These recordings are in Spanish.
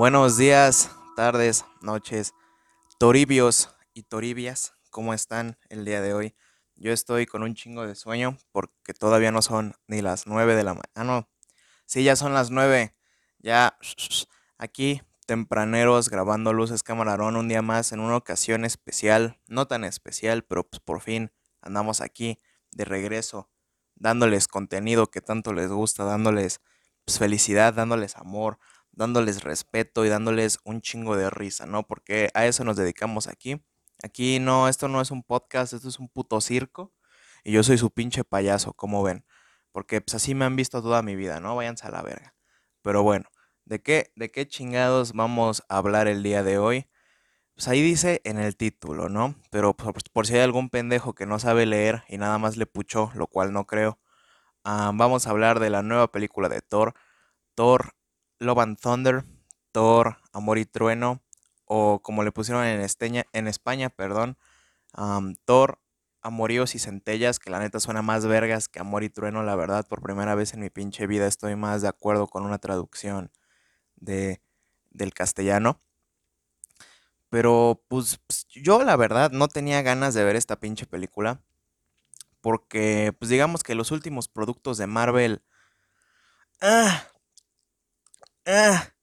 Buenos días, tardes, noches, toribios y toribias, ¿cómo están el día de hoy? Yo estoy con un chingo de sueño porque todavía no son ni las nueve de la mañana. Ah, no. Sí, ya son las nueve. Ya aquí, tempraneros, grabando luces camarón un día más en una ocasión especial. No tan especial, pero pues por fin andamos aquí de regreso, dándoles contenido que tanto les gusta, dándoles pues, felicidad, dándoles amor, dándoles respeto y dándoles un chingo de risa, ¿no? Porque a eso nos dedicamos aquí. Aquí no, esto no es un podcast, esto es un puto circo. Y yo soy su pinche payaso, como ven. Porque pues así me han visto toda mi vida, ¿no? Váyanse a la verga. Pero bueno, ¿de qué, de qué chingados vamos a hablar el día de hoy? Pues ahí dice en el título, ¿no? Pero por, si hay algún pendejo que no sabe leer y nada más le puchó, lo cual no creo. Ah, vamos a hablar de la nueva película de Thor, Thor Love and Thunder, Thor Amor y Trueno, o como le pusieron en, en España, perdón, Thor Amoríos y Centellas, que la neta suena más vergas que Amor y Trueno, la verdad, por primera vez en mi pinche vida estoy más de acuerdo con una traducción de, del castellano. Pero pues, pues yo la verdad no tenía ganas de ver esta pinche película porque pues digamos que los últimos productos de Marvel ah, ah,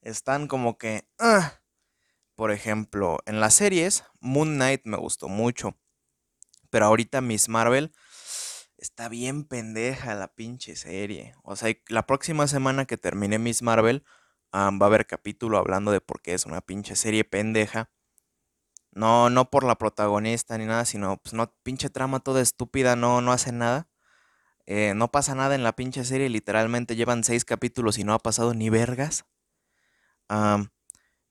están como que ah. por ejemplo en las series Moon Knight me gustó mucho pero ahorita Miss Marvel está bien pendeja la pinche serie o sea la próxima semana que termine Miss Marvel va a haber capítulo hablando de por qué es una pinche serie pendeja no, no por la protagonista ni nada, sino, pues no, pinche trama toda estúpida, no, no hace nada. Eh, no pasa nada en la pinche serie, literalmente llevan seis capítulos y no ha pasado ni vergas.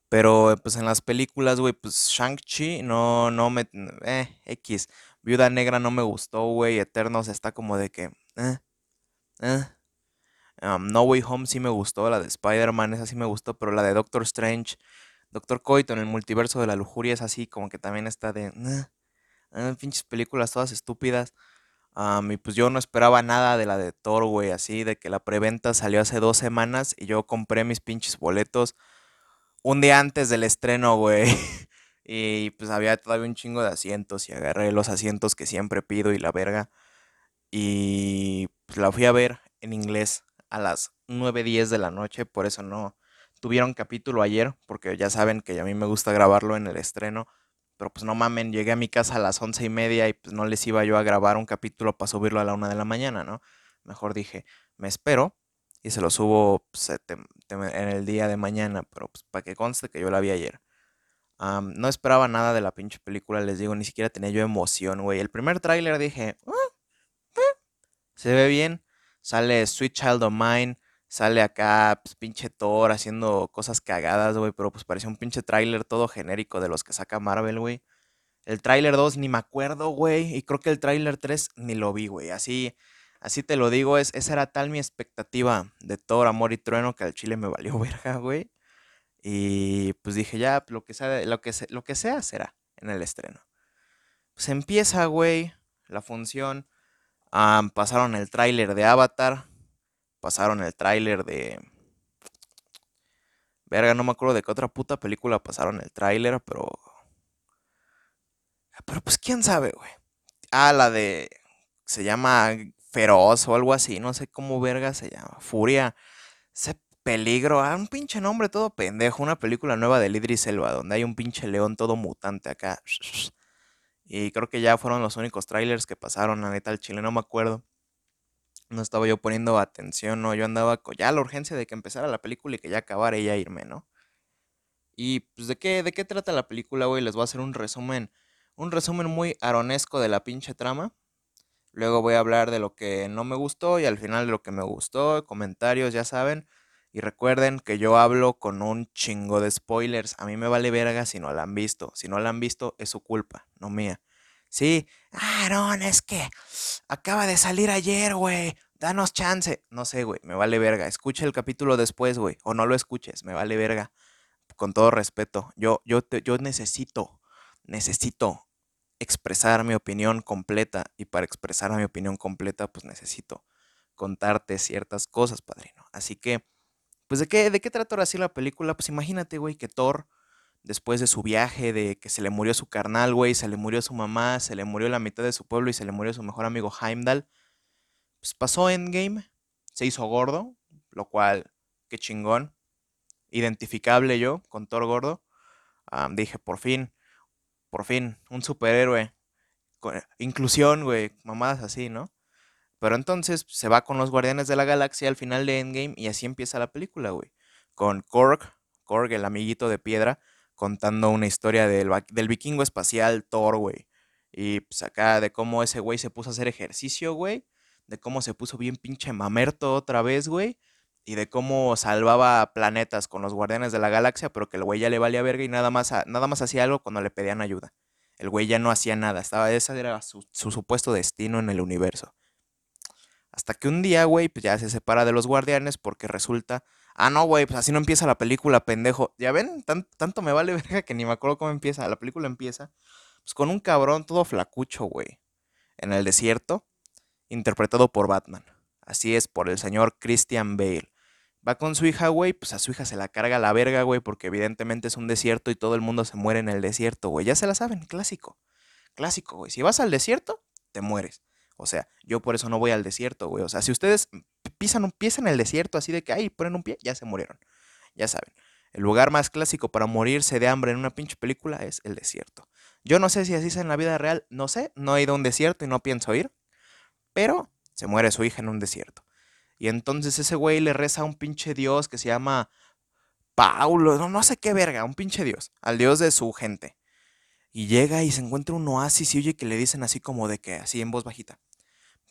pero pues en las películas, güey, pues Shang-Chi no, no me... Eh, X. Viuda Negra no me gustó, güey. Eternos está como de que... Eh, eh. no Way Home sí me gustó, la de Spider-Man, esa sí me gustó, pero la de Doctor Strange Doctor Coito en el multiverso de la lujuria es así, como que también está de. pinches películas todas estúpidas. Y pues yo no esperaba nada de la de Thor, güey, así, de que la preventa salió hace dos semanas y yo compré mis pinches boletos un día antes del estreno, güey. y pues había todavía un chingo de asientos y agarré los asientos que siempre pido y la verga. Y pues la fui a ver en inglés a las 9.10 de la noche, por eso no, tuvieron capítulo ayer, porque ya saben que a mí me gusta grabarlo en el estreno. Pero pues no mamen, llegué a mi casa a las once y media y pues no les iba yo a grabar un capítulo para subirlo a la una de la mañana, ¿no? Mejor dije, me espero y se lo subo pues, en el día de mañana, pero pues para que conste que yo la vi ayer. no esperaba nada de la pinche película, les digo, ni siquiera tenía yo emoción, güey. El primer tráiler dije, ah, ah, se ve bien, sale Sweet Child of Mine, Sale acá, pues, pinche Thor haciendo cosas cagadas, güey, pero pues parecía un pinche tráiler todo genérico de los que saca Marvel, güey. El tráiler 2 ni me acuerdo, güey, y creo que el tráiler 3 ni lo vi, güey. Así, así te lo digo, es, esa era tal mi expectativa de Thor, Amor y Trueno que al chile me valió verga, güey. Y pues dije, ya, lo que sea, lo que, lo que sea será en el estreno. Pues empieza, güey, la función. pasaron el tráiler de Avatar pasaron el tráiler de... Verga, no me acuerdo de qué otra puta película pasaron el tráiler, pero... Pero pues quién sabe, güey. Ah, la de... Se llama Feroz o algo así, no sé cómo verga se llama. Furia. Ese peligro. Ah, un pinche nombre todo pendejo. Una película nueva de Lidris Selva, donde hay un pinche león todo mutante acá. Y creo que ya fueron los únicos trailers que pasaron, a neta, el chile, no me acuerdo no estaba yo poniendo atención, ¿no? Yo andaba con ya la urgencia de que empezara la película y que ya acabara y ya irme, ¿no? Y pues de qué, de qué trata la película, güey, les voy a hacer un resumen, un resumen muy aronesco de la pinche trama. Luego voy a hablar de lo que no me gustó y al final de lo que me gustó, comentarios, ya saben. Y recuerden que yo hablo con un chingo de spoilers. A mí me vale verga si no la han visto. Si no la han visto, es su culpa, no mía. Sí, Aaron, es que acaba de salir ayer, güey. Danos chance. No sé, güey, me vale verga. Escucha el capítulo después, güey. O no lo escuches, me vale verga. Con todo respeto. Yo, yo, yo necesito, necesito expresar mi opinión completa. Y para expresar mi opinión completa, pues necesito contarte ciertas cosas, padrino. Así que, Pues de qué, de qué trata ahora sí la película, pues imagínate, güey, que Thor, después de su viaje, de que se le murió su carnal, güey, se le murió su mamá, se le murió la mitad de su pueblo y se le murió su mejor amigo Heimdall, pues pasó Endgame, se hizo gordo, lo cual, qué chingón, identificable yo con Thor gordo. dije, por fin, por fin, un superhéroe. inclusión, güey, mamadas así, ¿no? Pero entonces se va con los Guardianes de la Galaxia al final de Endgame y así empieza la película, güey. Con Korg, Korg, el amiguito de piedra, contando una historia del, del vikingo espacial Thor, güey. Y pues acá de cómo ese güey se puso a hacer ejercicio, güey. De cómo se puso bien pinche mamerto otra vez, güey. Y de cómo salvaba planetas con los Guardianes de la Galaxia, pero que el güey ya le valía verga y nada más, nada más hacía algo cuando le pedían ayuda. El güey ya no hacía nada. Estaba, ese era su supuesto destino en el universo. Hasta que un día, güey, pues ya se separa de los guardianes porque resulta. Ah, no, güey, pues así no empieza la película, pendejo. Ya ven, tanto me vale verga que ni me acuerdo cómo empieza. La película empieza pues con un cabrón todo flacucho, güey. En el desierto, interpretado por Batman. Así es, por el señor Christian Bale. Va con su hija, güey, pues a su hija se la carga la verga, güey, porque evidentemente es un desierto y todo el mundo se muere en el desierto, güey. Ya se la saben, clásico. Clásico, güey. Si vas al desierto, te mueres. O sea, yo por eso no voy al desierto, güey. O sea, si ustedes pisan un pie en el desierto así de que, ay, ponen un pie, ya se murieron. Ya saben. El lugar más clásico para morirse de hambre en una pinche película es el desierto. Yo no sé si así es en la vida real, no sé, no he ido a un desierto y no pienso ir, pero se muere su hija en un desierto. Y entonces ese güey le reza a un pinche dios que se llama Paulo, no, no sé qué verga, un pinche dios, al dios de su gente. Y llega y se encuentra un oasis y oye que le dicen así como de que, así en voz bajita.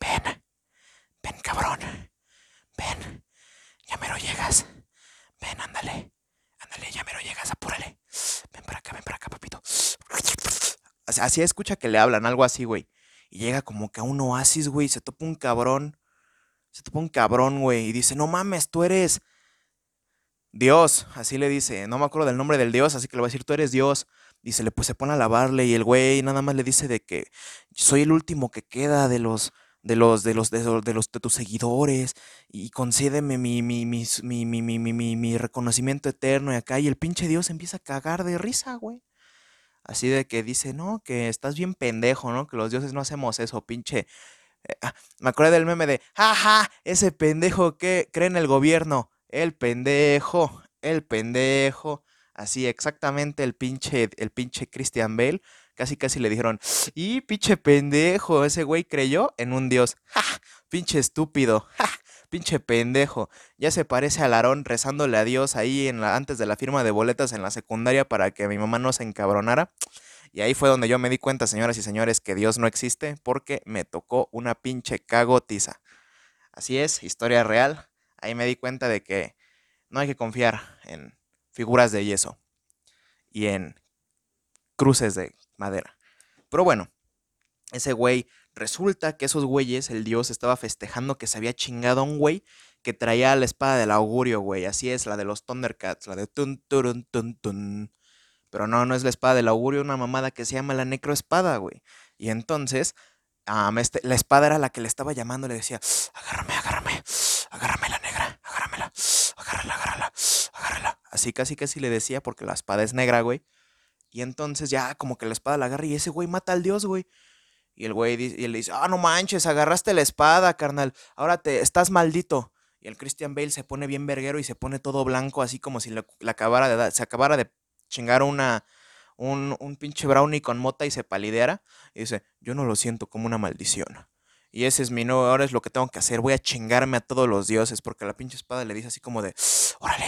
Ven, ven cabrón, ven, ya me lo llegas. Ven, ándale, ándale, ya me lo llegas, apúrale. Ven para acá, ven para acá, papito. Así escucha que le hablan, algo así, güey. Y llega como que a un oasis, güey, se topa un cabrón. Se topa un cabrón, güey, y dice, no mames, tú eres Dios, así le dice, no me acuerdo del nombre del Dios, así que le voy a decir, tú eres Dios. Dice, le pues se pone a lavarle y el güey nada más le dice de que soy el último que queda de los de los, de los, de los, de, los, de tus seguidores y concédeme mi, mi, mi, mi, mi, mi, mi, reconocimiento eterno y acá. Y el pinche Dios empieza a cagar de risa, güey. Así de que dice, no, que estás bien pendejo, ¿no? Que los dioses no hacemos eso, pinche. Eh, ah, me acuerdo del meme de, jaja, ese pendejo que cree en el gobierno. El pendejo, el pendejo. Así exactamente el pinche, el pinche Christian Bale Casi casi le dijeron, y pinche pendejo, ese güey creyó en un dios. ¡Ja! Pinche estúpido. ¡Ja! Pinche pendejo. Ya se parece a Larón rezándole a Dios ahí en la, antes de la firma de boletas en la secundaria para que mi mamá no se encabronara. Y ahí fue donde yo me di cuenta, señoras y señores, que Dios no existe porque me tocó una pinche cagotiza. Así es, historia real. Ahí me di cuenta de que no hay que confiar en figuras de yeso y en cruces de madera. Pero bueno, ese güey, resulta que esos güeyes, el dios estaba festejando que se había chingado a un güey que traía la espada del augurio, güey. Así es, la de los Thundercats, la de tun, turun, tun, tun. Pero no, no es la espada del augurio, una mamada que se llama la necroespada, güey. Y entonces, este, la espada era la que le estaba llamando, le decía, agárrame, agárrame, agárrame la negra, agárramela, agárrala, agárrala, agárrala. Así casi casi le decía, porque la espada es negra, güey. Y entonces ya como que la espada la agarra y ese güey mata al dios, güey. Y el güey y él le dice, ah, no manches, agarraste la espada, carnal. Ahora te estás maldito. Y el Christian Bale se pone bien verguero y se pone todo blanco, así como si le, acabara de se acabara de chingar una, un, un pinche brownie con mota y se palideara. Y dice, yo no lo siento como una maldición. Y ese es mi nuevo, ahora es lo que tengo que hacer. Voy a chingarme a todos los dioses. Porque la pinche espada le dice así como de, órale,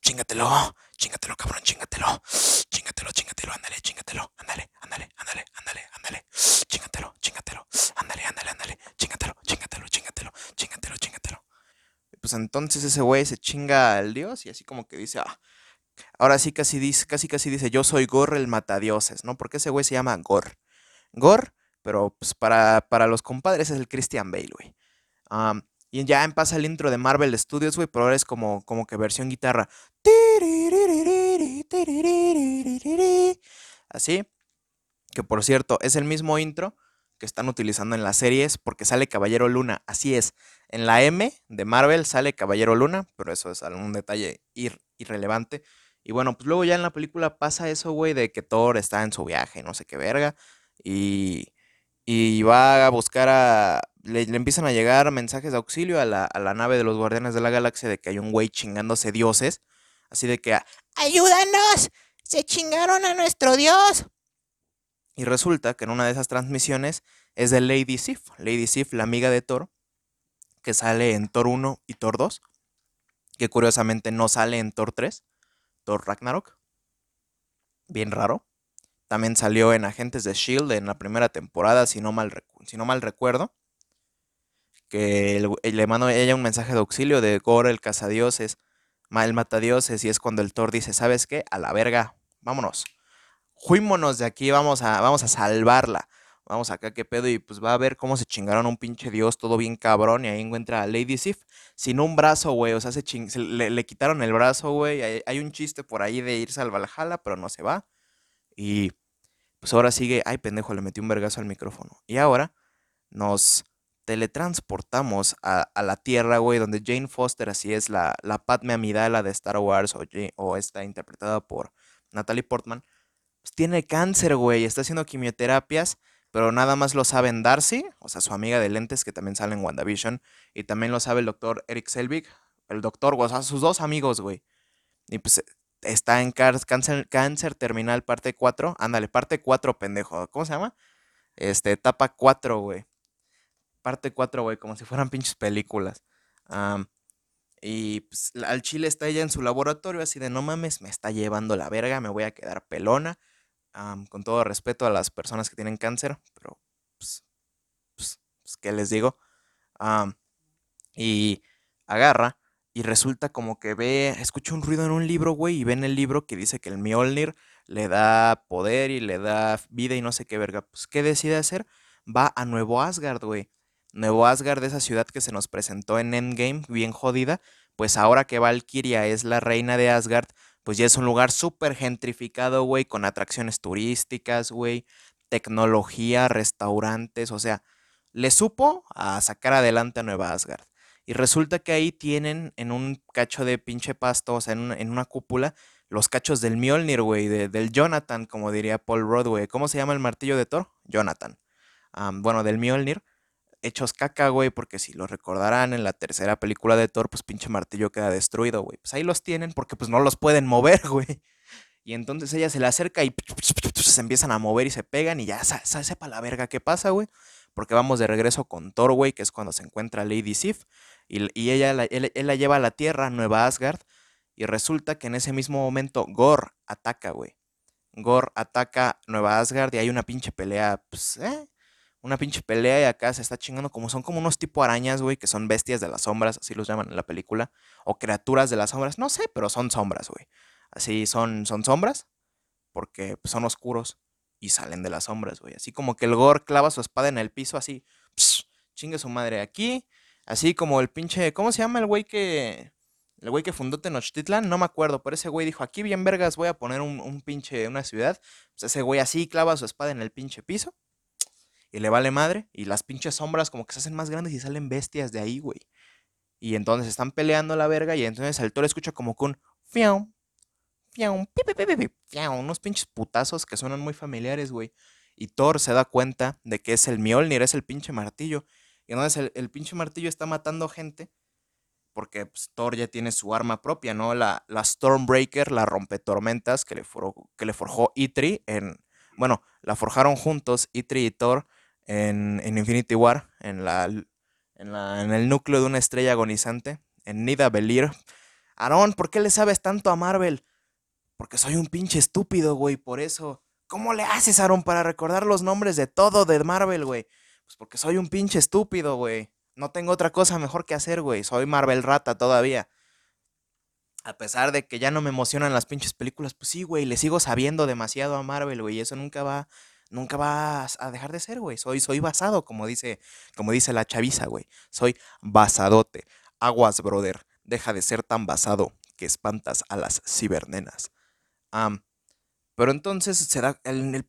chingatelo, chingatelo, cabrón, chingatelo, chingatelo, chingatelo, ándale, chingatelo, ándale, ándale, ándale, ándale, ándale, chingatelo, chingatelo, ándale, ándale, ándale, chingatelo, chingatelo, chingatelo, chingatelo, chingatelo. Pues entonces ese güey se chinga al dios y así como que dice, ah, ahora sí casi dice, casi casi dice, yo soy Gor el matadioses, ¿no? Porque ese güey se llama Gor. Gor pero pues para, los compadres es el Christian Bale, güey. y ya pasa el intro de Marvel Studios, güey, pero ahora es como, como que versión guitarra. Así. Que por cierto, es el mismo intro que están utilizando en las series porque sale Caballero Luna. Así es, en la M de Marvel sale Caballero Luna, pero eso es un detalle irrelevante. Y bueno, pues luego ya en la película pasa eso, güey, de que Thor está en su viaje, no sé qué verga, y, y va a buscar a... Le, empiezan a llegar mensajes de auxilio a la, a la nave de los Guardianes de la Galaxia de que hay un güey chingándose dioses, así de que... ¡Ayúdanos! ¡Se chingaron a nuestro dios! Y resulta que en una de esas transmisiones es de Lady Sif. Lady Sif, la amiga de Thor, que sale en Thor 1 y Thor 2, que curiosamente no sale en Thor 3, Thor Ragnarok. Bien raro. También salió en Agentes de Shield en la primera temporada, si no mal, si no mal recuerdo. Que le mando a ella un mensaje de auxilio de Gore, el cazadioses, el matadioses, y es cuando el Thor dice: ¿Sabes qué? A la verga, vámonos juímonos de aquí, vamos a, vamos a salvarla. Vamos acá, qué pedo, y pues va a ver cómo se chingaron un pinche dios todo bien cabrón, y ahí encuentra a Lady Sif sin un brazo, güey, o sea, se, le, quitaron el brazo, güey, hay, un chiste por ahí de irse al Valhalla, pero no se va, y pues ahora sigue, ay pendejo, le metí un vergazo al micrófono, y ahora nos teletransportamos a, la Tierra, güey, donde Jane Foster, así es, la, la Padme Amidala de Star Wars, o, o está interpretada por Natalie Portman, pues, tiene cáncer, güey, está haciendo quimioterapias, pero nada más lo saben Darcy, o sea, su amiga de lentes que también sale en WandaVision, y también lo sabe el doctor Eric Selvig, el doctor, o sea, sus dos amigos, güey. Y pues está en cáncer, terminal parte 4, ándale, parte 4, pendejo, ¿cómo se llama? Este, etapa 4, güey. Parte 4, güey, como si fueran pinches películas. y pues, al chile está ella en su laboratorio así de no mames, me está llevando la verga, me voy a quedar pelona con todo respeto a las personas que tienen cáncer, pero pues, pues, pues ¿qué les digo? y agarra y resulta como que ve, escucha un ruido en un libro, güey, y ve en el libro que dice que el Mjolnir le da poder y le da vida y no sé qué verga. Pues, ¿qué decide hacer? Va a Nuevo Asgard, güey. Nuevo Asgard, esa ciudad que se nos presentó en Endgame, bien jodida, pues ahora que Valkyria es la reina de Asgard, pues ya es un lugar súper gentrificado, güey, con atracciones turísticas, güey, tecnología, restaurantes, o sea, le supo a sacar adelante a Nueva Asgard. Y resulta que ahí tienen en un cacho de pinche pasto, o sea, en, una cúpula, los cachos del Mjolnir, güey, del Jonathan, como diría Paul güey. ¿Cómo se llama el martillo de Thor? Jonathan. bueno, del Mjolnir hechos caca, güey, porque si lo recordarán en la tercera película de Thor, pues pinche martillo queda destruido, güey. Pues ahí los tienen porque pues no los pueden mover, güey. Y entonces ella se le acerca y se empiezan a mover y se pegan y ya se, sepa la verga qué pasa, güey. Porque vamos de regreso con Thor, güey, que es cuando se encuentra Lady Sif. Y, ella la, él, la lleva a la Tierra, Nueva Asgard. Y resulta que en ese mismo momento Gore ataca, güey. Gore ataca Nueva Asgard y hay una pinche pelea, pues, eh, una pinche pelea y acá se está chingando como son como unos tipo arañas, güey, que son bestias de las sombras, así los llaman en la película, o criaturas de las sombras, no sé, pero son sombras, güey. Así son, son sombras, porque pues, son oscuros y salen de las sombras, güey. Así como que el Gore clava su espada en el piso, así, chingue su madre aquí, así como el pinche, ¿cómo se llama el güey que... El güey que fundó Tenochtitlan, no me acuerdo, pero ese güey dijo, aquí bien vergas voy a poner un, pinche, una ciudad. Pues ese güey así clava su espada en el pinche piso y le vale madre. Y las pinches sombras como que se hacen más grandes y salen bestias de ahí, güey. Y entonces están peleando la verga y entonces el toro escucha como con fiau, fiau, fiau, unos pinches putazos que suenan muy familiares, güey. Y Thor se da cuenta de que es el Mjolnir, es el pinche martillo. Y entonces el, pinche martillo está matando gente porque pues, Thor ya tiene su arma propia, ¿no? La, la Stormbreaker, la rompetormentas que le, que le forjó Itri en... Bueno, la forjaron juntos Itri y Thor en, Infinity War, en, la, en, el núcleo de una estrella agonizante, en Nida Belir. Aaron, ¿por qué le sabes tanto a Marvel? Porque soy un pinche estúpido, güey, por eso. ¿Cómo le haces, Aaron, para recordar los nombres de todo de Marvel, güey? Pues porque soy un pinche estúpido, güey. No tengo otra cosa mejor que hacer, güey. Soy Marvel Rata todavía. A pesar de que ya no me emocionan las pinches películas, pues sí, güey, le sigo sabiendo demasiado a Marvel, güey. Y eso nunca va nunca vas a dejar de ser, güey. Soy, soy basado, como dice, como dice la chaviza, güey. Soy basadote. Aguas, brother. Deja de ser tan basado que espantas a las cibernenas. Pero entonces se da,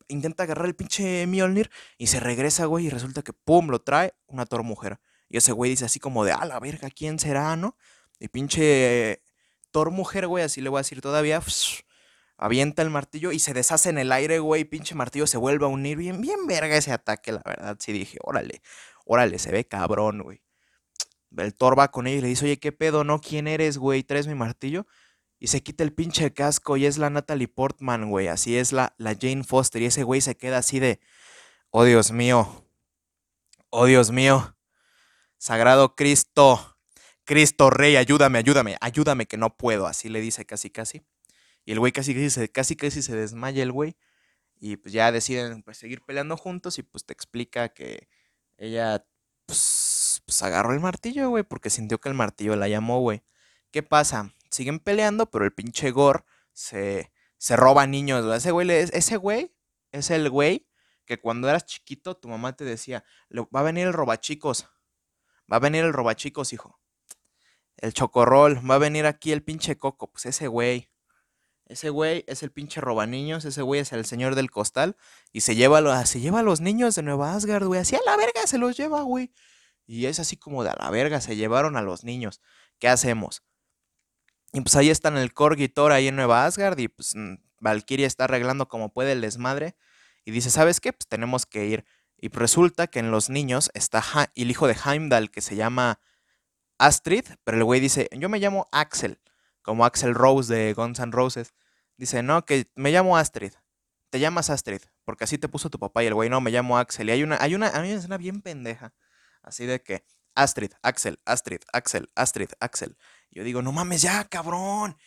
intenta agarrar el pinche Mjolnir y se regresa, güey, y resulta que, pum, lo trae una Thor mujer. Y ese güey dice así como de, a la verga, ¿quién será, no? Y pinche Thor mujer, güey, así le voy a decir todavía, avienta el martillo y se deshace en el aire, güey, pinche martillo se vuelve a unir. Bien, bien verga ese ataque, la verdad. Sí dije, órale, órale, se ve cabrón, güey. El Thor va con ella y le dice, oye, ¿qué pedo, no? ¿Quién eres, güey? ¿Traes mi martillo? Y se quita el pinche casco y es la Natalie Portman, güey. Así es la, la Jane Foster. Y ese güey se queda así de, oh Dios mío, oh Dios mío, Sagrado Cristo, Cristo Rey, ayúdame, ayúdame, ayúdame que no puedo. Así le dice casi, casi. Y el güey casi, casi, se, casi, casi se desmaya el güey. Y pues ya deciden pues, seguir peleando juntos y pues te explica que ella pues, pues agarró el martillo, güey, porque sintió que el martillo la llamó, güey. ¿Qué pasa? Siguen peleando, pero el pinche Gore se, se roba niños, Ese güey, ese güey es el güey que cuando eras chiquito tu mamá te decía, va a venir el robachicos, va a venir el robachicos, hijo. El chocorrol, va a venir aquí el pinche coco, pues ese güey. Ese güey es el pinche niños, ese güey es el señor del costal y se lleva, se lleva a los niños de Nueva Asgard, güey, así a la verga se los lleva, güey. Y es así como de a la verga, se llevaron a los niños. ¿Qué hacemos? Y pues ahí están el Korg y Thor ahí en Nueva Asgard y pues Valkyria está arreglando como puede el desmadre y dice, ¿sabes qué? Pues tenemos que ir. Y resulta que en los niños está el hijo de Heimdall que se llama Astrid, pero el güey dice, yo me llamo Axel, como Axel Rose de Guns N' Roses. Dice, no, que me llamo Astrid. Te llamas Astrid, porque así te puso tu papá y el güey, no, me llamo Axel. Y hay una, hay una, hay una escena bien pendeja, así de que Astrid, Axel, Astrid, Axel, Astrid, Axel. Yo digo, no mames ya, cabrón.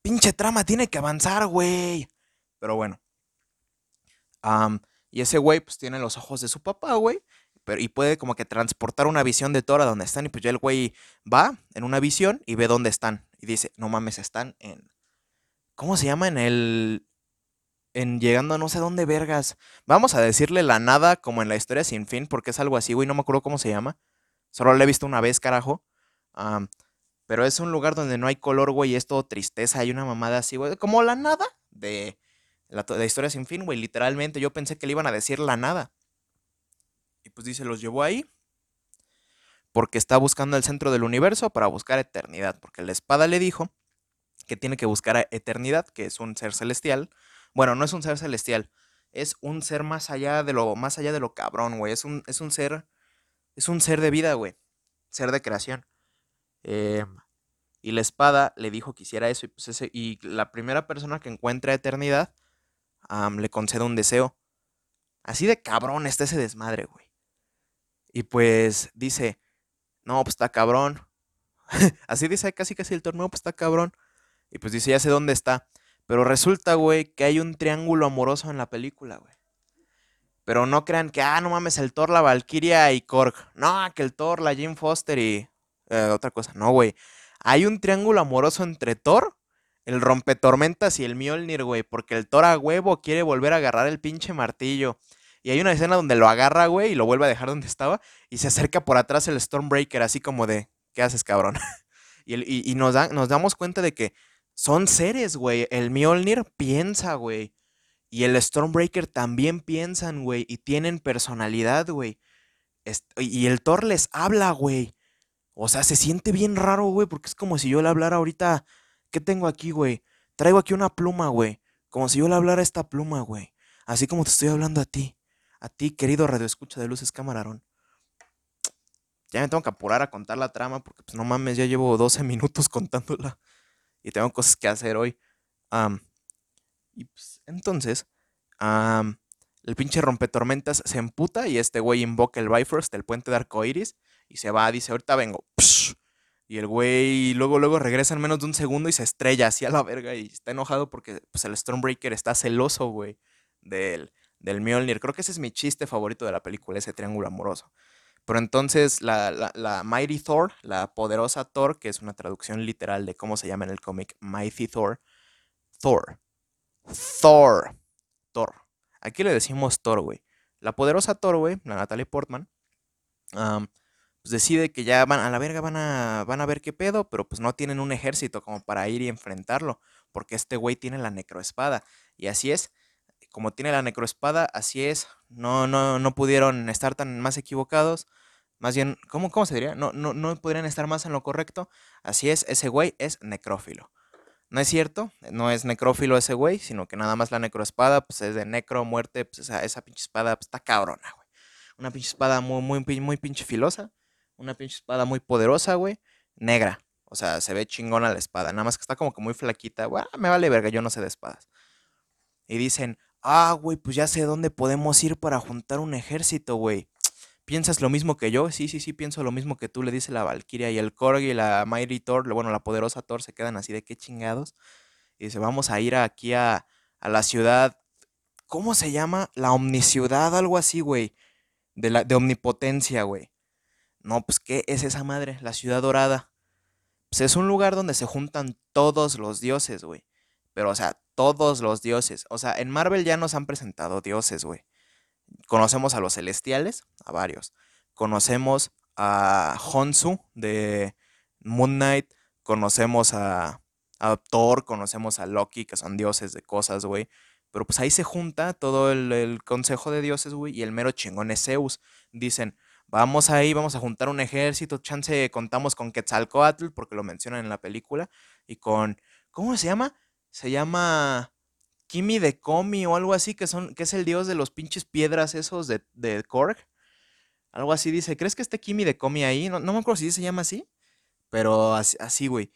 Pinche trama tiene que avanzar, güey. Pero bueno. y ese güey, pues tiene los ojos de su papá, güey. Pero, y puede como que transportar una visión de Thor a donde están. Y pues ya el güey va en una visión y ve dónde están. Y dice, no mames, están en. ¿Cómo se llama? En el. En llegando a no sé dónde vergas. Vamos a decirle la nada como en la historia sin fin, porque es algo así, güey. No me acuerdo cómo se llama. Solo lo he visto una vez, carajo. Pero es un lugar donde no hay color, güey, es todo tristeza. Hay una mamada así, güey. Como la nada de la, historia sin fin, güey. Literalmente yo pensé que le iban a decir la nada. Y pues dice, los llevó ahí. Porque está buscando el centro del universo para buscar eternidad. Porque la espada le dijo que tiene que buscar eternidad, que es un ser celestial. Bueno, no es un ser celestial. Es un ser más allá de lo, más allá de lo cabrón, güey. Es un, es un ser es un ser de vida, güey. Ser de creación. Em, y la espada le dijo que hiciera eso. Y, pues y la primera persona que encuentra eternidad le concede un deseo. Así de cabrón está ese desmadre, güey. Y pues dice, no, pues está cabrón. Así dice casi casi el torneo, pues está cabrón. Y pues dice, ya sé dónde está. Pero resulta, güey, que hay un triángulo amoroso en la película, güey. Pero no crean que, ah, no mames, el Thor, la Valkyria y Korg. No, que el Thor, la Jim Foster y eh, otra cosa. No, güey. Hay un triángulo amoroso entre Thor, el rompetormentas y el Mjolnir, güey. Porque el Thor a huevo quiere volver a agarrar el pinche martillo. Y hay una escena donde lo agarra, güey, y lo vuelve a dejar donde estaba. Y se acerca por atrás el Stormbreaker, así como de, ¿qué haces, cabrón? y, y nos, nos damos cuenta de que son seres, güey. El Mjolnir piensa, güey. Y el Stormbreaker también piensan, güey, y tienen personalidad, güey. Y el Thor les habla, güey. O sea, se siente bien raro, güey, porque es como si yo le hablara ahorita. ¿Qué tengo aquí, güey? Traigo aquí una pluma, güey. Como si yo le hablara esta pluma, güey. Así como te estoy hablando a ti. A ti, querido radioescucha de Luces Camarón. Ya me tengo que apurar a contar la trama porque, pues, no mames, ya llevo 12 minutos contándola. Y tengo cosas que hacer hoy. Y pues, entonces, el pinche rompetormentas se emputa y este güey invoca el Bifrost, el puente de arcoiris, y se va, dice, ahorita vengo. y el güey luego, luego regresa en menos de un segundo y se estrella así a la verga y está enojado porque pues, el Stormbreaker está celoso, güey, del, del Mjolnir. Creo que ese es mi chiste favorito de la película, ese triángulo amoroso. Pero entonces la, la, la, Mighty Thor, la poderosa Thor, que es una traducción literal de cómo se llama en el cómic Mighty Thor, Thor, Thor. Thor. Aquí le decimos Thor, güey. La poderosa Thor, güey, la Natalie Portman, pues decide que ya van a la verga, van a, van a ver qué pedo, pero pues no tienen un ejército como para ir y enfrentarlo, porque este güey tiene la necroespada. Y así es, como tiene la necroespada, así es. No, no, no pudieron estar tan más equivocados. Más bien, ¿cómo, cómo se diría? No, no, no podrían estar más en lo correcto. Así es, ese güey es necrófilo. No es cierto, no es necrófilo ese güey, sino que nada más la necroespada, pues es de necro, muerte, pues esa, esa pinche espada pues, está cabrona, güey. Una pinche espada muy, muy, muy pinche filosa. Una pinche espada muy poderosa, güey. Negra. O sea, se ve chingona la espada. Nada más que está como que muy flaquita. Güey, me vale verga, yo no sé de espadas. Y dicen, ah, güey, pues ya sé dónde podemos ir para juntar un ejército, güey. ¿Piensas lo mismo que yo? Sí, sí, sí, pienso lo mismo que tú, le dice la Valkyria. Y el Korg y la Mighty Thor, bueno, la poderosa Thor, se quedan así de qué chingados. Y dice, vamos a ir aquí a, la ciudad. ¿Cómo se llama? La omniciudad, algo así, güey. De, de omnipotencia, güey. No, pues, ¿qué es esa madre? La ciudad dorada. Pues es un lugar donde se juntan todos los dioses, güey. Pero, o sea, todos los dioses. O sea, en Marvel ya nos han presentado dioses, güey. Conocemos a los celestiales, a varios. Conocemos a Honsu de Moon Knight. Conocemos a, a Thor, conocemos a Loki, que son dioses de cosas, güey. Pero pues ahí se junta todo el, el consejo de dioses, güey, y el mero chingón es Zeus. Dicen, vamos ahí, vamos a juntar un ejército, chance contamos con Quetzalcoatl, porque lo mencionan en la película, y con, ¿cómo se llama? Se llama Kimi de Komi o algo así, que, son, que es el dios de los pinches piedras esos de, de Korg. Algo así dice, ¿crees que esté Kimi de Komi ahí? No, no me acuerdo si se llama así, pero así, güey.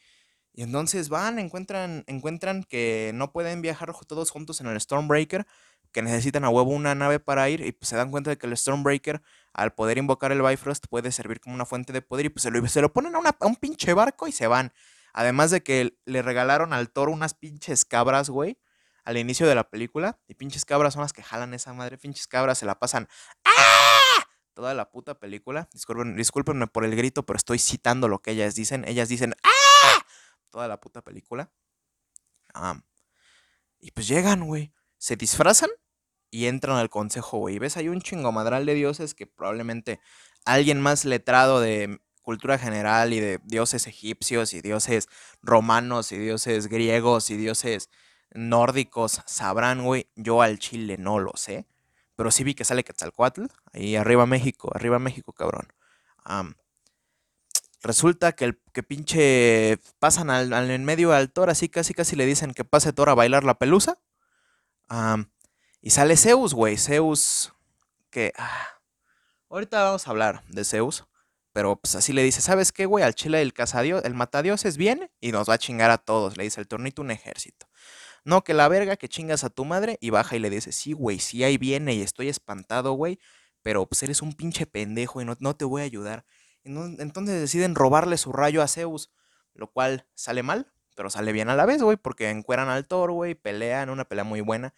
Y entonces van, encuentran, encuentran que no pueden viajar todos juntos en el Stormbreaker, que necesitan a huevo una nave para ir, y pues se dan cuenta de que el Stormbreaker, al poder invocar el Bifrost, puede servir como una fuente de poder, y pues se lo, se lo ponen a, un pinche barco y se van. Además de que le regalaron al toro unas pinches cabras, güey, al inicio de la película. Y pinches cabras son las que jalan esa madre. Pinches cabras se la pasan. ¡Ah! Toda la puta película. Disculpen, discúlpenme por el grito, pero estoy citando lo que ellas dicen. Ellas dicen ¡Ah! Toda la puta película. y pues llegan, güey. Se disfrazan y entran al consejo, güey. Y ves, hay un chingomadral de dioses que probablemente alguien más letrado de cultura general y de dioses egipcios y dioses romanos y dioses griegos y dioses nórdicos sabrán, güey. Yo al chile no lo sé. Pero sí vi que sale Quetzalcoatl. Ahí arriba México, arriba México, cabrón. resulta que el que pinche pasan al, en medio al Thor, así casi casi le dicen que pase Thor a bailar la pelusa. Y sale Zeus, güey. Zeus. Que. Ah, ahorita vamos a hablar de Zeus. Pero pues así le dice, ¿sabes qué, güey? Al chile el cazadios, el matadioses viene y nos va a chingar a todos. Le dice el tornito un ejército. No, que la verga, que chingas a tu madre y baja y le dice, sí, güey, sí ahí viene y estoy espantado, güey, pero pues eres un pinche pendejo y no, no te voy a ayudar. Entonces deciden robarle su rayo a Zeus, lo cual sale mal, pero sale bien a la vez, güey, porque encueran al Thor, güey, pelean, una pelea muy buena,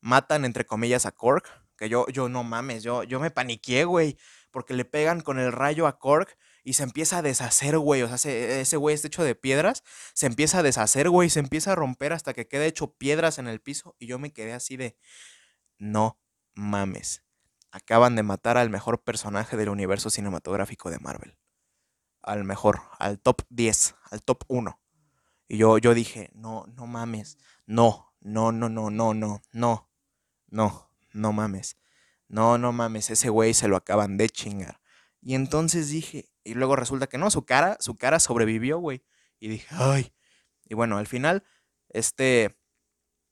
matan entre comillas a Korg, que yo, yo no mames, yo, yo me paniqué, güey, porque le pegan con el rayo a Korg y se empieza a deshacer, güey. O sea, ese güey está hecho de piedras, se empieza a deshacer, güey, se empieza a romper hasta que queda hecho piedras en el piso. Y yo me quedé así de, no mames. Acaban de matar al mejor personaje del universo cinematográfico de Marvel. Al mejor, al top 10, al top 1. Y yo, yo dije, no, no mames. No, no, no, no, no, no, no, no, no mames. No, no mames, ese güey se lo acaban de chingar. Y entonces dije, y luego resulta que no, su cara, su cara sobrevivió, güey. Y dije, ay. Y bueno, al final, este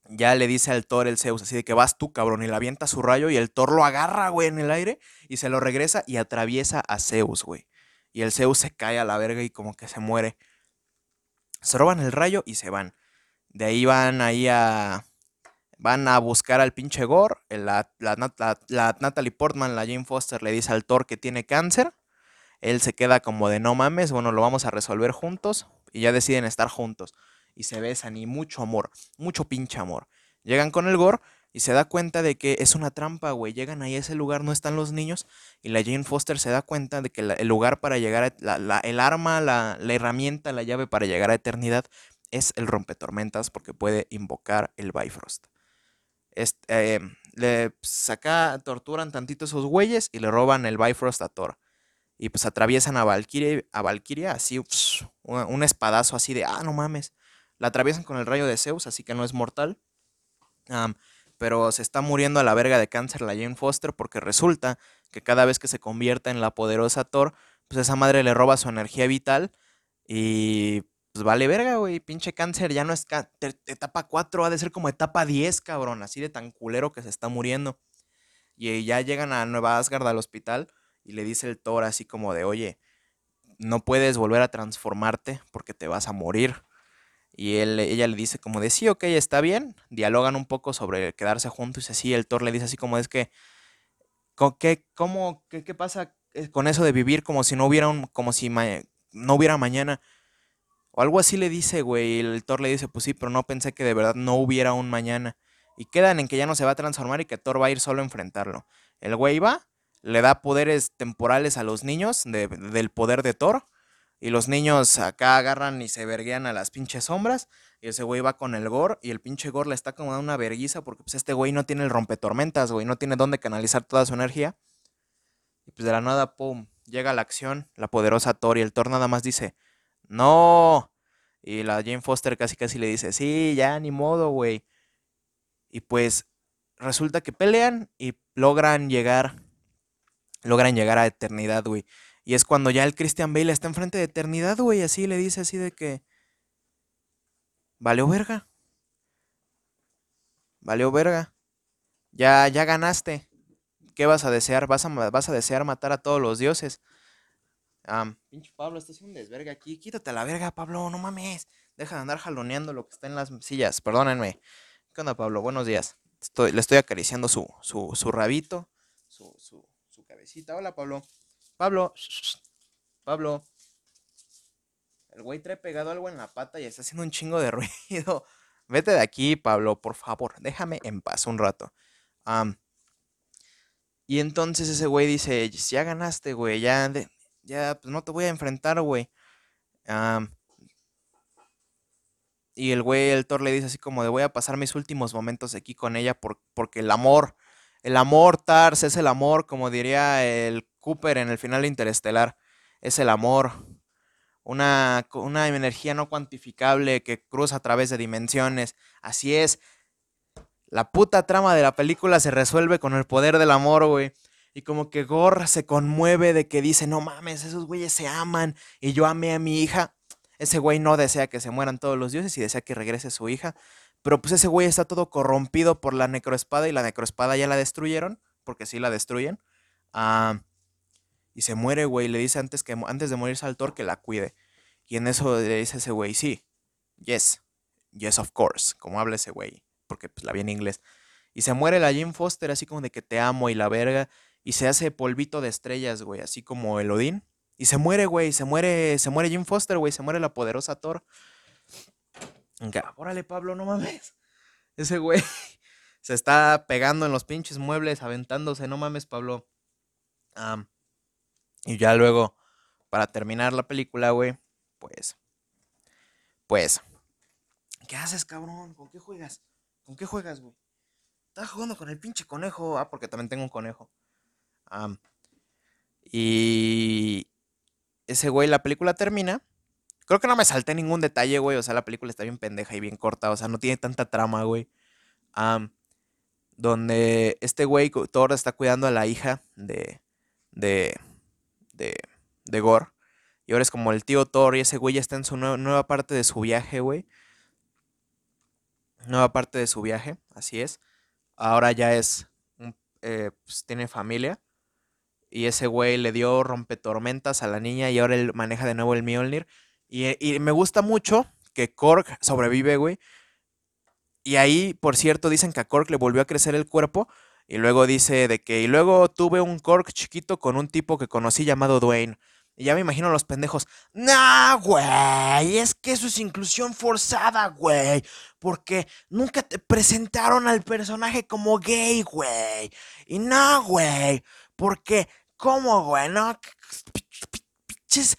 ya le dice al Thor el Zeus, así de que vas tú, cabrón, y le avienta su rayo y el Thor lo agarra, güey, en el aire y se lo regresa y atraviesa a Zeus, güey. Y el Zeus se cae a la verga y como que se muere. Se roban el rayo y se van. De ahí van ahí a... Van a buscar al pinche Gore. La, la Natalie Portman, la Jane Foster, le dice al Thor que tiene cáncer él se queda como de no mames, bueno, lo vamos a resolver juntos y ya deciden estar juntos. Y se besan y mucho amor, mucho pinche amor. Llegan con el Gore y se da cuenta de que es una trampa, güey. Llegan ahí a ese lugar, no están los niños. Y la Jane Foster se da cuenta de que el lugar para llegar a. el arma, la, herramienta, la llave para llegar a eternidad es el rompetormentas porque puede invocar el Bifrost. Este, le saca, torturan tantito esos güeyes y le roban el Bifrost a Thor y pues atraviesan a Valkyria, a Valkyria así, un, espadazo así de, ah, no mames. La atraviesan con el rayo de Zeus, así que no es mortal. Pero se está muriendo a la verga de cáncer la Jane Foster porque resulta que cada vez que se convierte en la poderosa Thor, pues esa madre le roba su energía vital y pues vale verga, güey, pinche cáncer ya no es etapa 4, ha de ser como etapa 10, cabrón, así de tan culero que se está muriendo. Y ya llegan a Nueva Asgard al hospital y le dice el Thor así como de, oye, no puedes volver a transformarte porque te vas a morir. Y él, ella le dice como de, sí, ok, está bien. Dialogan un poco sobre quedarse juntos y así. El Thor le dice así como es que, ¿qué, cómo, qué, qué pasa eh, con eso de vivir como si no hubiera un, como si no hubiera mañana? O algo así le dice, güey. Y el Thor le dice, pues sí, pero no pensé que de verdad no hubiera un mañana. Y quedan en que ya no se va a transformar y que Thor va a ir solo a enfrentarlo. El güey va, le da poderes temporales a los niños del poder de Thor y los niños acá agarran y se verguean a las pinches sombras. Y ese güey va con el Gore. Y el pinche Gore le está como dando una verguiza. Porque pues este güey no tiene el rompetormentas, güey. No tiene dónde canalizar toda su energía. Y pues de la nada, pum. Llega la acción. La poderosa Thor. Y el Thor nada más dice. No. Y la Jane Foster casi casi le dice. Sí, ya, ni modo, güey. Y pues resulta que pelean. Y logran llegar. Logran llegar a eternidad, güey. Y es cuando ya el Christian Bale está enfrente de eternidad, güey, así le dice así de que... Valió verga. Valió verga. Ya, ya ganaste. ¿Qué vas a desear? ¿Vas a, vas a desear matar a todos los dioses? Ah, pinche Pablo, estás haciendo un desverga aquí. Quítate la verga, Pablo, no mames. Deja de andar jaloneando lo que está en las sillas. Perdónenme. ¿Qué onda, Pablo? Buenos días. Estoy, le estoy acariciando su, su, su rabito, su, su, su cabecita. Hola, Pablo. Pablo, Pablo. El güey trae pegado algo en la pata y está haciendo un chingo de ruido. Vete de aquí, Pablo, por favor. Déjame en paz un rato. y entonces ese güey dice, ya ganaste, güey. Ya, ya, pues no te voy a enfrentar, güey. y el güey, el Thor le dice así como de voy a pasar mis últimos momentos aquí con ella porque el amor, el amor, Tars, es el amor, como diría el Cooper en el final interestelar. Es el amor. Una, una energía no cuantificable que cruza a través de dimensiones. Así es. La puta trama de la película se resuelve con el poder del amor, güey. Y como que Gore se conmueve de que dice, no mames, esos güeyes se aman y yo amé a mi hija. Ese güey no desea que se mueran todos los dioses y desea que regrese su hija. Pero pues ese güey está todo corrompido por la necroespada y la necroespada ya la destruyeron, porque sí la destruyen. Ah, y se muere, güey. Le dice antes, que, antes de morirse al Thor que la cuide. Y en eso le dice ese güey, sí, yes, yes, of course. Como habla ese güey, porque pues la vi en inglés. Y se muere la Jim Foster así como de que te amo y la verga. Y se hace polvito de estrellas, güey, así como el Odín. Y se muere, güey, se muere, se muere Jim Foster, güey, se muere la poderosa Thor. Órale, Pablo, no mames. Ese güey se está pegando en los pinches muebles, aventándose, no mames, Pablo. Y ya luego, para terminar la película, güey, pues, pues, ¿qué haces, cabrón? ¿Con qué juegas? ¿Con qué juegas, güey? Estás jugando con el pinche conejo. Ah, porque también tengo un conejo. y ese güey, la película termina. Creo que no me salté ningún detalle, güey. O sea, la película está bien pendeja y bien corta. O sea, no tiene tanta trama, güey. donde este güey, Thor está cuidando a la hija de, de, de, de Gore. Y ahora es como el tío Thor y ese güey ya está en su nueva, parte de su viaje, güey. Nueva parte de su viaje, así es. Ahora ya es, eh, pues, tiene familia. Y ese güey le dio rompetormentas a la niña y ahora él maneja de nuevo el Mjolnir. Y, y me gusta mucho que Korg sobrevive, güey. Y ahí, por cierto, dicen que a Korg le volvió a crecer el cuerpo y luego dice de que, y luego tuve un cork chiquito con un tipo que conocí llamado Dwayne. Y ya me imagino los pendejos. Nah, güey, es que eso es inclusión forzada, güey. Porque nunca te presentaron al personaje como gay, güey. Y no, güey. Porque, ¿cómo, güey? No, pinches,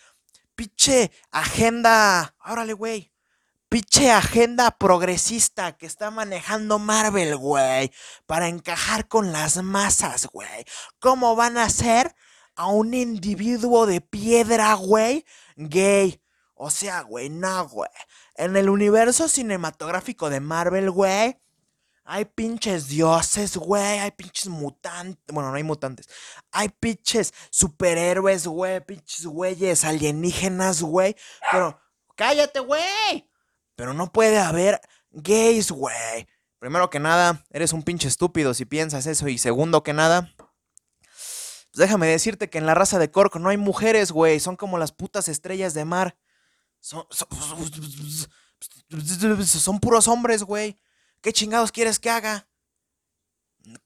pinche agenda. Órale, güey pinche agenda progresista que está manejando Marvel, güey, para encajar con las masas, güey. ¿Cómo van a hacer a un individuo de piedra, güey, gay? O sea, güey, no, güey. En el universo cinematográfico de Marvel, güey, Hay pinches dioses, güey. Hay pinches mutantes. Bueno, no hay mutantes. Hay pinches superhéroes, güey. Pinches güeyes alienígenas, güey. Pero, cállate, güey. Pero no puede haber gays, güey. Primero que nada, eres un pinche estúpido si piensas eso. Y segundo que nada, pues déjame decirte que en la raza de Cork no hay mujeres, güey. Son como las putas estrellas de mar. Son, son, puros hombres, güey. ¿Qué chingados quieres que haga?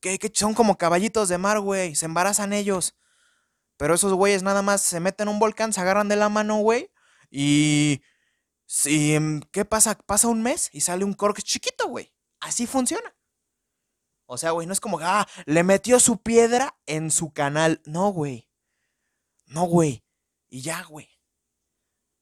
Que, son como caballitos de mar, güey. Se embarazan ellos. Pero esos güeyes nada más se meten en un volcán, se agarran de la mano, güey. Y. Si, em, ¿Qué pasa? Pasa un mes y sale un cork chiquito, güey. Así funciona. O sea, güey, no es como, ah, le metió su piedra en su canal. No, güey. No, güey. Y ya, güey.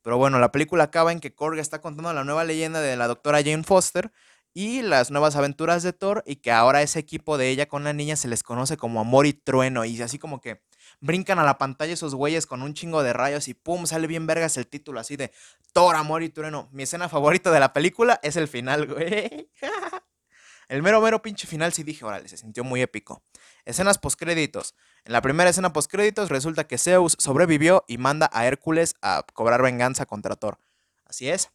Pero bueno, la película acaba en que Korg está contando la nueva leyenda de la doctora Jane Foster y las nuevas aventuras de Thor y que ahora ese equipo de ella con la niña se les conoce como Amor y Trueno y así como que brincan a la pantalla esos güeyes con un chingo de rayos y pum, sale bien vergas el título así de Thor, Amor y Trueno. Mi escena favorita de la película es el final, güey. el mero mero pinche final sí dije, órale, se sintió muy épico. Escenas postcréditos. En la primera escena postcréditos resulta que Zeus sobrevivió y manda a Hércules a cobrar venganza contra Thor. Así es.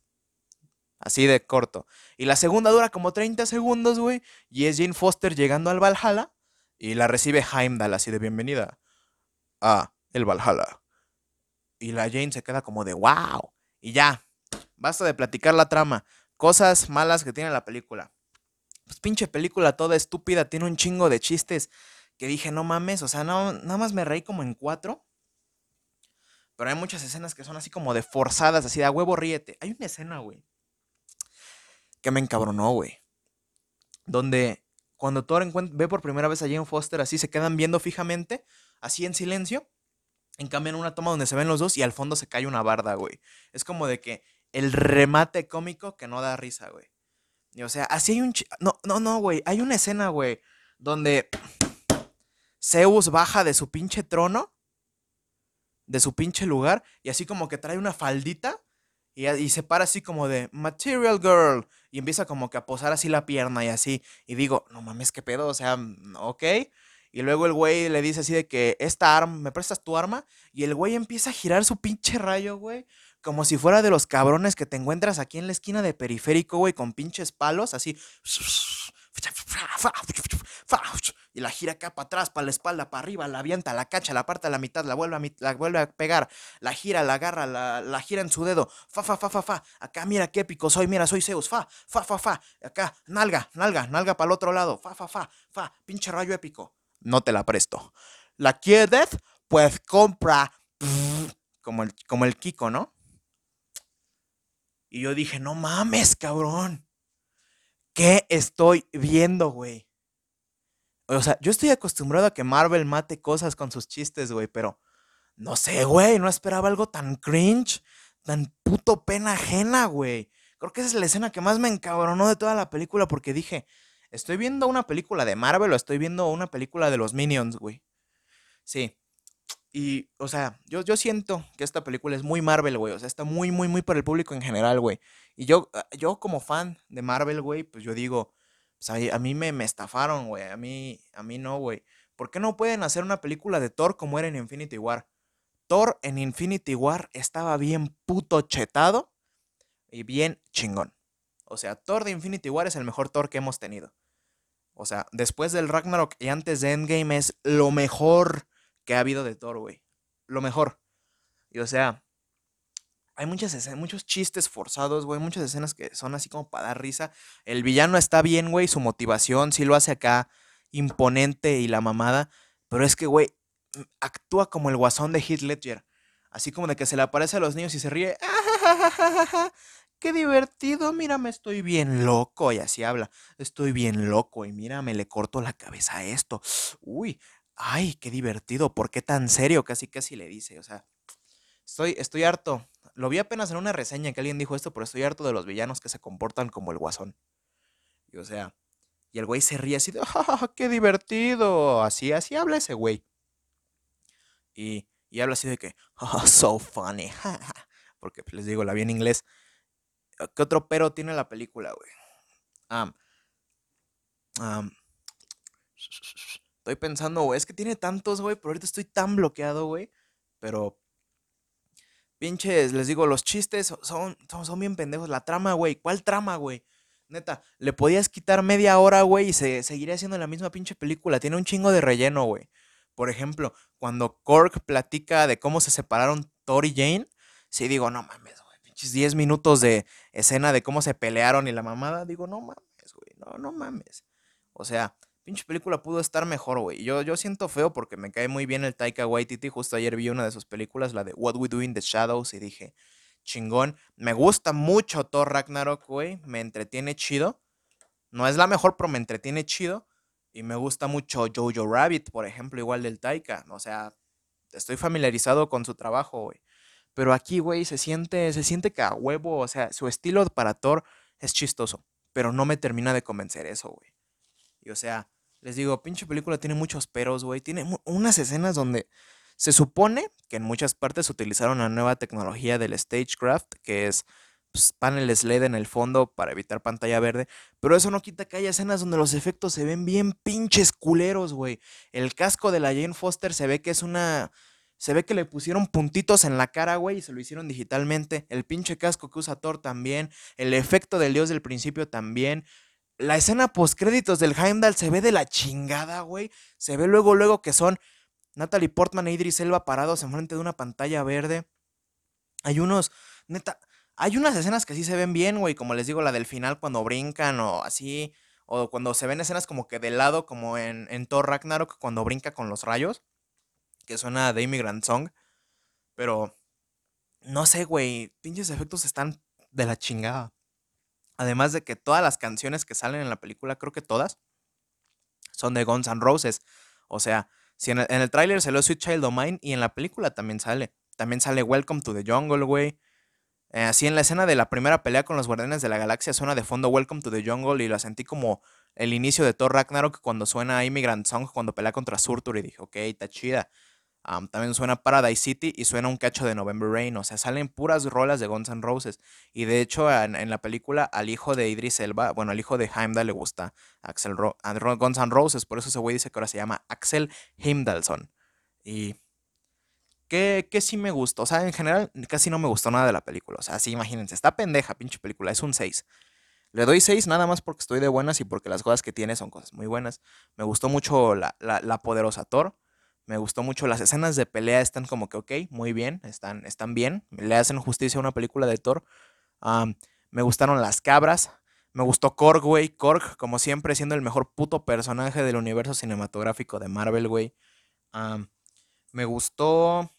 Así de corto. Y la segunda dura como 30 segundos, güey. Y es Jane Foster llegando al Valhalla. Y la recibe Heimdall así de bienvenida a el Valhalla. Y la Jane se queda como de wow. Y ya. Basta de platicar la trama. Cosas malas que tiene la película. Pues pinche película toda estúpida. Tiene un chingo de chistes que dije, no mames. O sea, no, nada más me reí como en cuatro. Pero hay muchas escenas que son así como de forzadas, así de a huevo ríete. Hay una escena, güey que me encabronó, güey. Donde cuando Thor ve por primera vez a Jane Foster así, se quedan viendo fijamente, así en silencio. En cambio, en una toma donde se ven los dos y al fondo se cae una barda, güey. Es como de que el remate cómico que no da risa, güey. o sea, así hay un... No, no, no, güey. Hay una escena, güey, donde Zeus baja de su pinche trono, de su pinche lugar, y así como que trae una faldita y, se para así como de Material Girl. Y empieza como que a posar así la pierna y así. Y digo, no mames, qué pedo. O sea, mm, ok. Y luego el güey le dice así de que esta arma, ¿me prestas tu arma? Y el güey empieza a girar su pinche rayo, güey. Como si fuera de los cabrones que te encuentras aquí en la esquina de periférico, güey, con pinches palos, así y la gira acá para atrás, para la espalda, para arriba, la avienta, la cacha, la parte a la mitad, la vuelve a, la vuelve a pegar, la gira, la agarra, la, gira en su dedo, fa, fa, fa, fa, fa, acá mira qué épico soy, mira, soy Zeus, fa, fa, fa, fa, acá, nalga, nalga, nalga para el otro lado, fa, fa, fa, fa, pinche rayo épico. No te la presto. ¿La quieres? Pues compra. Como el, como el Kiko, ¿no? Y yo dije, no mames, cabrón. ¿Qué estoy viendo, güey? O sea, yo estoy acostumbrado a que Marvel mate cosas con sus chistes, güey, pero no sé, güey, no esperaba algo tan cringe, tan puto pena ajena, güey. Creo que esa es la escena que más me encabronó de toda la película porque dije, ¿estoy viendo una película de Marvel o estoy viendo una película de los Minions, güey? Sí. Y, o sea, yo, yo siento que esta película es muy Marvel, güey. O sea, está muy, muy, muy para el público en general, güey. Y yo, ah, yo como fan de Marvel, güey, pues yo digo, pues a, mí me, me estafaron, güey. A mí, a mí no, güey. ¿Por qué no pueden hacer una película de Thor como era en Infinity War? Thor en Infinity War estaba bien puto chetado y bien chingón. O sea, Thor de Infinity War es el mejor Thor que hemos tenido. O sea, después del Ragnarok y antes de Endgame es lo mejor que ha habido de Thor, güey. Lo mejor. Y o sea, hay muchas escenas, muchos chistes forzados, güey. Muchas escenas que son así como para dar risa. El villano está bien, güey. Su motivación sí lo hace acá imponente y la mamada. Pero es que, güey, actúa como el guasón de Heath Ledger. Así como de que se le aparece a los niños y se ríe. ¡Qué divertido! Mírame, estoy bien loco. Y así habla. Estoy bien loco. Y mírame, le corto la cabeza a esto. Uy, ay, qué divertido, ¿por qué tan serio? Casi, casi le dice, o sea, estoy, estoy harto. Lo vi apenas en una reseña que alguien dijo esto, pero estoy harto de los villanos que se comportan como el guasón. Y o sea, y el güey se ríe así de, ¡ah, qué divertido! Así, así habla ese güey. Y, y habla así de que, ¡oh, so funny! Porque pues, les digo, la vi en inglés. ¿Qué otro pero tiene la película, güey? Ah, estoy pensando, güey, es que tiene tantos, güey, pero ahorita estoy tan bloqueado, güey. Pero pinches, les digo, los chistes son, son, son bien pendejos. La trama, güey, ¿cuál trama, güey? Neta, le podías quitar media hora, güey, y se seguiría haciendo la misma pinche película. Tiene un chingo de relleno, güey. Por ejemplo, cuando Cork platica de cómo se separaron Thor y Jane, sí digo, no mames, güey, pinches 10 minutos de escena de cómo se pelearon y la mamada, digo, no mames, güey, no, no mames. O sea, pinche película pudo estar mejor, güey. Yo, yo siento feo porque me cae muy bien el Taika Waititi. Justo ayer vi una de sus películas, la de What We Do in the Shadows, y dije, chingón. Me gusta mucho Thor Ragnarok, güey. Me entretiene chido. No es la mejor, pero me entretiene chido. Y me gusta mucho Jojo Rabbit, por ejemplo, igual del Taika. O sea, estoy familiarizado con su trabajo, güey. Pero aquí, güey, se siente, se siente que a huevo, o sea, su estilo para Thor es chistoso. Pero no me termina de convencer eso, güey. Y o sea, les digo, pinche película tiene muchos peros, güey. Tiene unas escenas donde se supone que en muchas partes utilizaron la nueva tecnología del Stagecraft, que es pues, paneles LED en el fondo para evitar pantalla verde. Pero eso no quita que haya escenas donde los efectos se ven bien pinches culeros, güey. El casco de la Jane Foster se ve que es una... Se ve que le pusieron puntitos en la cara, güey, y se lo hicieron digitalmente. El pinche casco que usa Thor también. El efecto del dios del principio también. La escena post créditos del Heimdall se ve de la chingada, güey. Se ve luego, luego que son Natalie Portman e Idris Elba parados enfrente de una pantalla verde. Hay unos, neta, hay unas escenas que sí se ven bien, güey, como les digo, la del final cuando brincan o así, o cuando se ven escenas como que de lado, como en, en Thor Ragnarok, cuando brinca con los rayos, que suena de Immigrant Song. Pero, no sé, güey, pinches efectos están de la chingada. Además de que todas las canciones que salen en la película, creo que todas, son de Guns N' Roses. O sea, si en el, en el tráiler salió Sweet Child of Mine y en la película también sale. También sale Welcome to the Jungle, güey. Eh, así en la escena de la primera pelea con los Guardianes de la Galaxia suena de fondo Welcome to the Jungle y la sentí como el inicio de Thor Ragnarok cuando suena Immigrant Song cuando pelea contra Surtur y dije, ok, está chida también suena Paradise City y suena un cacho de November Rain. O sea, salen puras rolas de Guns N' Roses. Y de hecho, en, la película, al hijo de Idris Elba, bueno, al hijo de Heimdall le gusta Axel Guns N' Roses. Por eso ese güey dice que ahora se llama Axel Heimdallson. Y. Que, que sí me gustó. O sea, en general, casi no me gustó nada de la película. O sea, sí, imagínense, está pendeja, pinche película. Es un 6. Le doy 6 nada más porque estoy de buenas y porque las cosas que tiene son cosas muy buenas. Me gustó mucho la, la poderosa Thor. Me gustó mucho las escenas de pelea, están como que, ok, muy bien, están, están bien. Le hacen justicia a una película de Thor. me gustaron las cabras. Me gustó Korg, güey. Korg, como siempre, siendo el mejor puto personaje del universo cinematográfico de Marvel, güey. me gustó.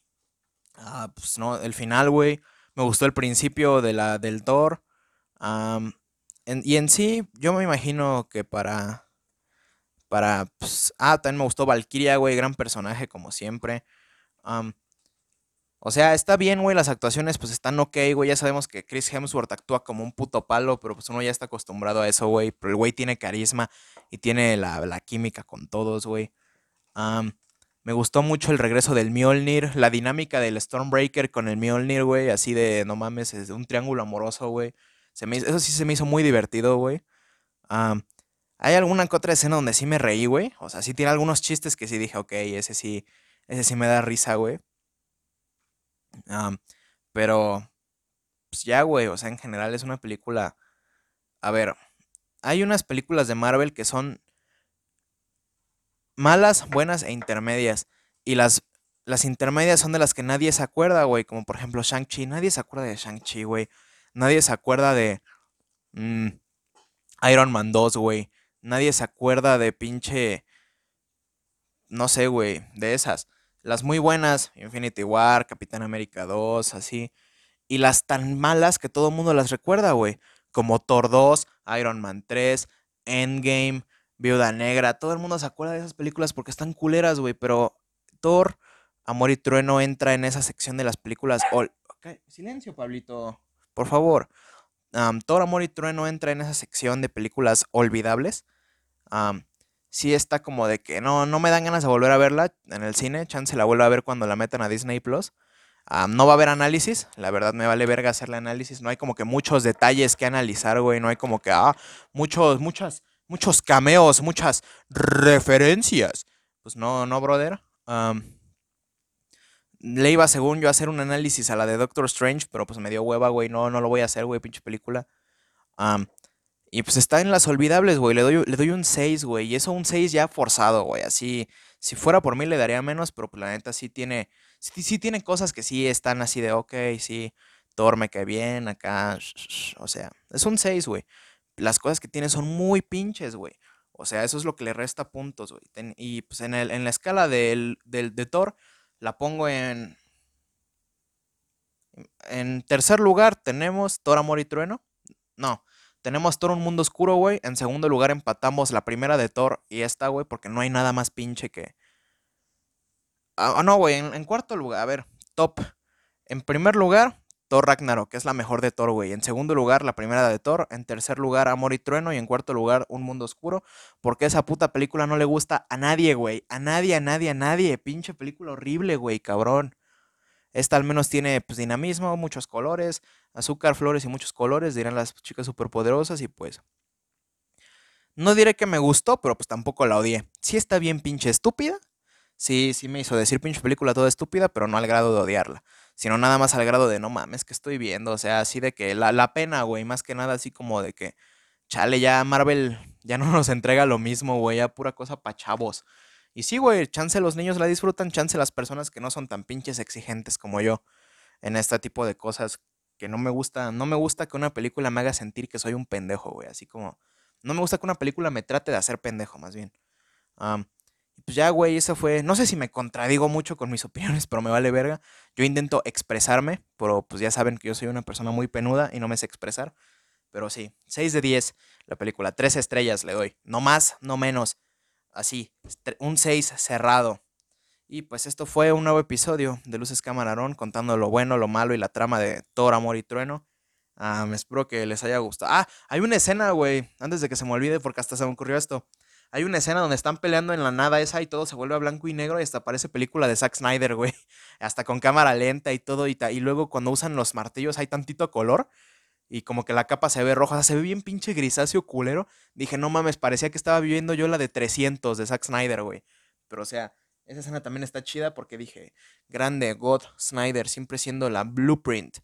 Ah, pues no, el final, güey. Me gustó el principio de la, del Thor. y en sí, yo me imagino que para para, pues, ah, también me gustó Valkyria, güey, gran personaje como siempre. o sea, está bien, güey, las actuaciones pues están ok, güey, ya sabemos que Chris Hemsworth actúa como un puto palo, pero pues uno ya está acostumbrado a eso, güey, pero el güey tiene carisma y tiene la, química con todos, güey. me gustó mucho el regreso del Mjolnir, la dinámica del Stormbreaker con el Mjolnir, güey, así de, no mames, es un triángulo amoroso, güey. eso sí se me hizo muy divertido, güey. Hay alguna que otra escena donde sí me reí, güey. O sea, sí tiene algunos chistes que sí dije, ok, ese sí, ese sí me da risa, güey. pero, pues ya, güey, o sea, en general es una película... A ver, hay unas películas de Marvel que son malas, buenas e intermedias. Y las, las intermedias son de las que nadie se acuerda, güey. Como por ejemplo Shang-Chi. Nadie se acuerda de Shang-Chi, güey. Nadie se acuerda de mm, Iron Man 2, güey. Nadie se acuerda de pinche. No sé, güey, de esas. Las muy buenas, Infinity War, Capitán América 2, así. Y las tan malas que todo el mundo las recuerda, güey. Como Thor 2, Iron Man 3, Endgame, Viuda Negra. Todo el mundo se acuerda de esas películas porque están culeras, güey. Pero Thor, Amor y Trueno entra en esa sección de las películas. Silencio, Pablito. Por favor. Thor, Amor y Trueno entra en esa sección de películas olvidables sí está como de que no, no me dan ganas de volver a verla en el cine. Chance la vuelvo a ver cuando la metan a Disney Plus. no va a haber análisis, la verdad me vale verga hacerle análisis. No hay como que muchos detalles que analizar, güey. No hay como que, ah, muchos, muchas muchos cameos, muchas referencias. Pues no, no, brother. le iba, según yo, a hacer un análisis a la de Doctor Strange, pero pues me dio hueva, güey. No, no lo voy a hacer, güey, pinche película. Y pues está en las olvidables, güey. Le doy, le doy un 6, güey. Y eso un 6 ya forzado, güey. Así, si fuera por mí le daría menos, pero pues, la neta sí tiene, sí tiene cosas que sí están así de, ok, sí, Thor me cae bien, acá, o sea, es un 6, güey. Las cosas que tiene son muy pinches, güey. O sea, eso es lo que le resta puntos, güey. Y pues en, el, en la escala del, del, de Thor, la pongo en... En tercer lugar tenemos Thor, Amor y Trueno. No, tenemos Thor, Un Mundo Oscuro, güey. En segundo lugar empatamos la primera de Thor y esta, güey, porque no hay nada más pinche que... Ah, no, güey, en cuarto lugar, a ver, top. En primer lugar, Thor Ragnarok, que es la mejor de Thor, güey. En segundo lugar, la primera de Thor. En tercer lugar, Amor y Trueno. Y en cuarto lugar, Un Mundo Oscuro. Porque esa puta película no le gusta a nadie, güey. A nadie, a nadie, a nadie. Pinche película horrible, güey, cabrón. Esta al menos tiene pues, dinamismo, muchos colores, azúcar, flores y muchos colores, dirán las chicas superpoderosas y pues... No diré que me gustó, pero pues tampoco la odié. Sí está bien pinche estúpida. Sí, sí me hizo decir pinche película toda estúpida, pero no al grado de odiarla sino nada más al grado de no mames que estoy viendo, o sea, así de que la, la pena, güey, más que nada así como de que, chale, ya Marvel ya no nos entrega lo mismo, güey, ya pura cosa pa' chavos. Y sí, güey, chance los niños la disfrutan, chance las personas que no son tan pinches exigentes como yo en este tipo de cosas que no me gusta, no me gusta que una película me haga sentir que soy un pendejo, güey, así como, no me gusta que una película me trate de hacer pendejo, más bien. Y pues ya, güey, eso fue. No sé si me contradigo mucho con mis opiniones, pero me vale verga. Yo intento expresarme, pero pues ya saben que yo soy una persona muy penuda y no me sé expresar. Pero sí, 6 de 10 la película. 3 estrellas le doy. No más, no menos. Así, un 6 cerrado. Y pues esto fue un nuevo episodio de Luces Camarón contando lo bueno, lo malo y la trama de Thor, Amor y Trueno. Ah, me espero que les haya gustado. Ah, hay una escena, güey, antes de que se me olvide porque hasta se me ocurrió esto. Hay una escena donde están peleando en la nada esa y todo se vuelve blanco y negro y hasta parece película de Zack Snyder, güey. Hasta con cámara lenta y todo y, y luego cuando usan los martillos hay tantito color y como que la capa se ve roja, o sea, se ve bien pinche grisáceo culero. Dije, no mames, parecía que estaba viviendo yo la de 300 de Zack Snyder, güey. Pero o sea, esa escena también está chida porque dije, grande, God Snyder, siempre siendo la blueprint.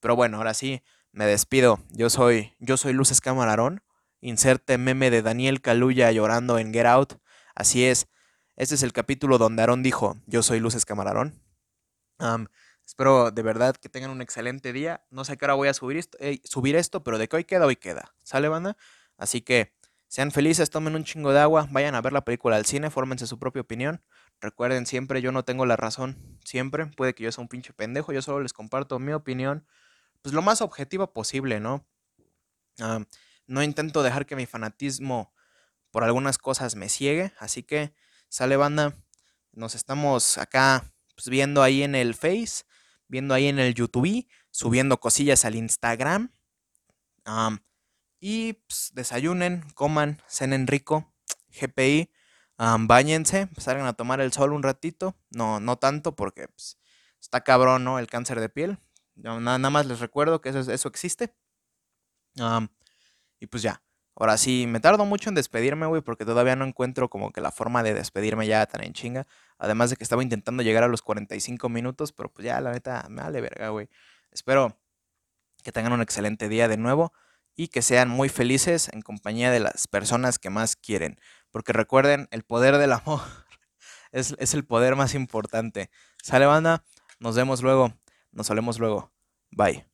Pero bueno, ahora sí, me despido. Yo soy, yo soy Luces Camarón. Inserte meme de Daniel Caluya llorando en Get Out. Así es. Este es el capítulo donde Aarón dijo, yo soy Luces Camarón. Espero de verdad que tengan un excelente día. No sé a qué hora voy a subir esto, subir esto, pero de que hoy queda, hoy queda. ¿Sale, banda? Así que sean felices, tomen un chingo de agua, vayan a ver la película al cine, fórmense su propia opinión. Recuerden siempre, yo no tengo la razón. Siempre. Puede que yo sea un pinche pendejo, yo solo les comparto mi opinión. Pues lo más objetiva posible, ¿no? No intento dejar que mi fanatismo por algunas cosas me ciegue, así que sale banda, nos estamos acá pues, viendo ahí en el Face, viendo ahí en el YouTube, subiendo cosillas al Instagram. y pues, desayunen, coman, cenen rico, GPI, bañense, salgan a tomar el sol un ratito, no, no tanto porque pues, está cabrón, ¿no? El cáncer de piel. nada, más les recuerdo que eso, eso existe. Y pues ya. Ahora sí, me tardo mucho en despedirme, güey, porque todavía no encuentro como que la forma de despedirme ya tan en chinga. Además de que estaba intentando llegar a los 45 minutos, pero pues ya, la neta, me vale verga, güey. Espero que tengan un excelente día de nuevo y que sean muy felices en compañía de las personas que más quieren. Porque recuerden, el poder del amor es, es el poder más importante. Sale banda, nos vemos luego, nos solemos luego. Bye.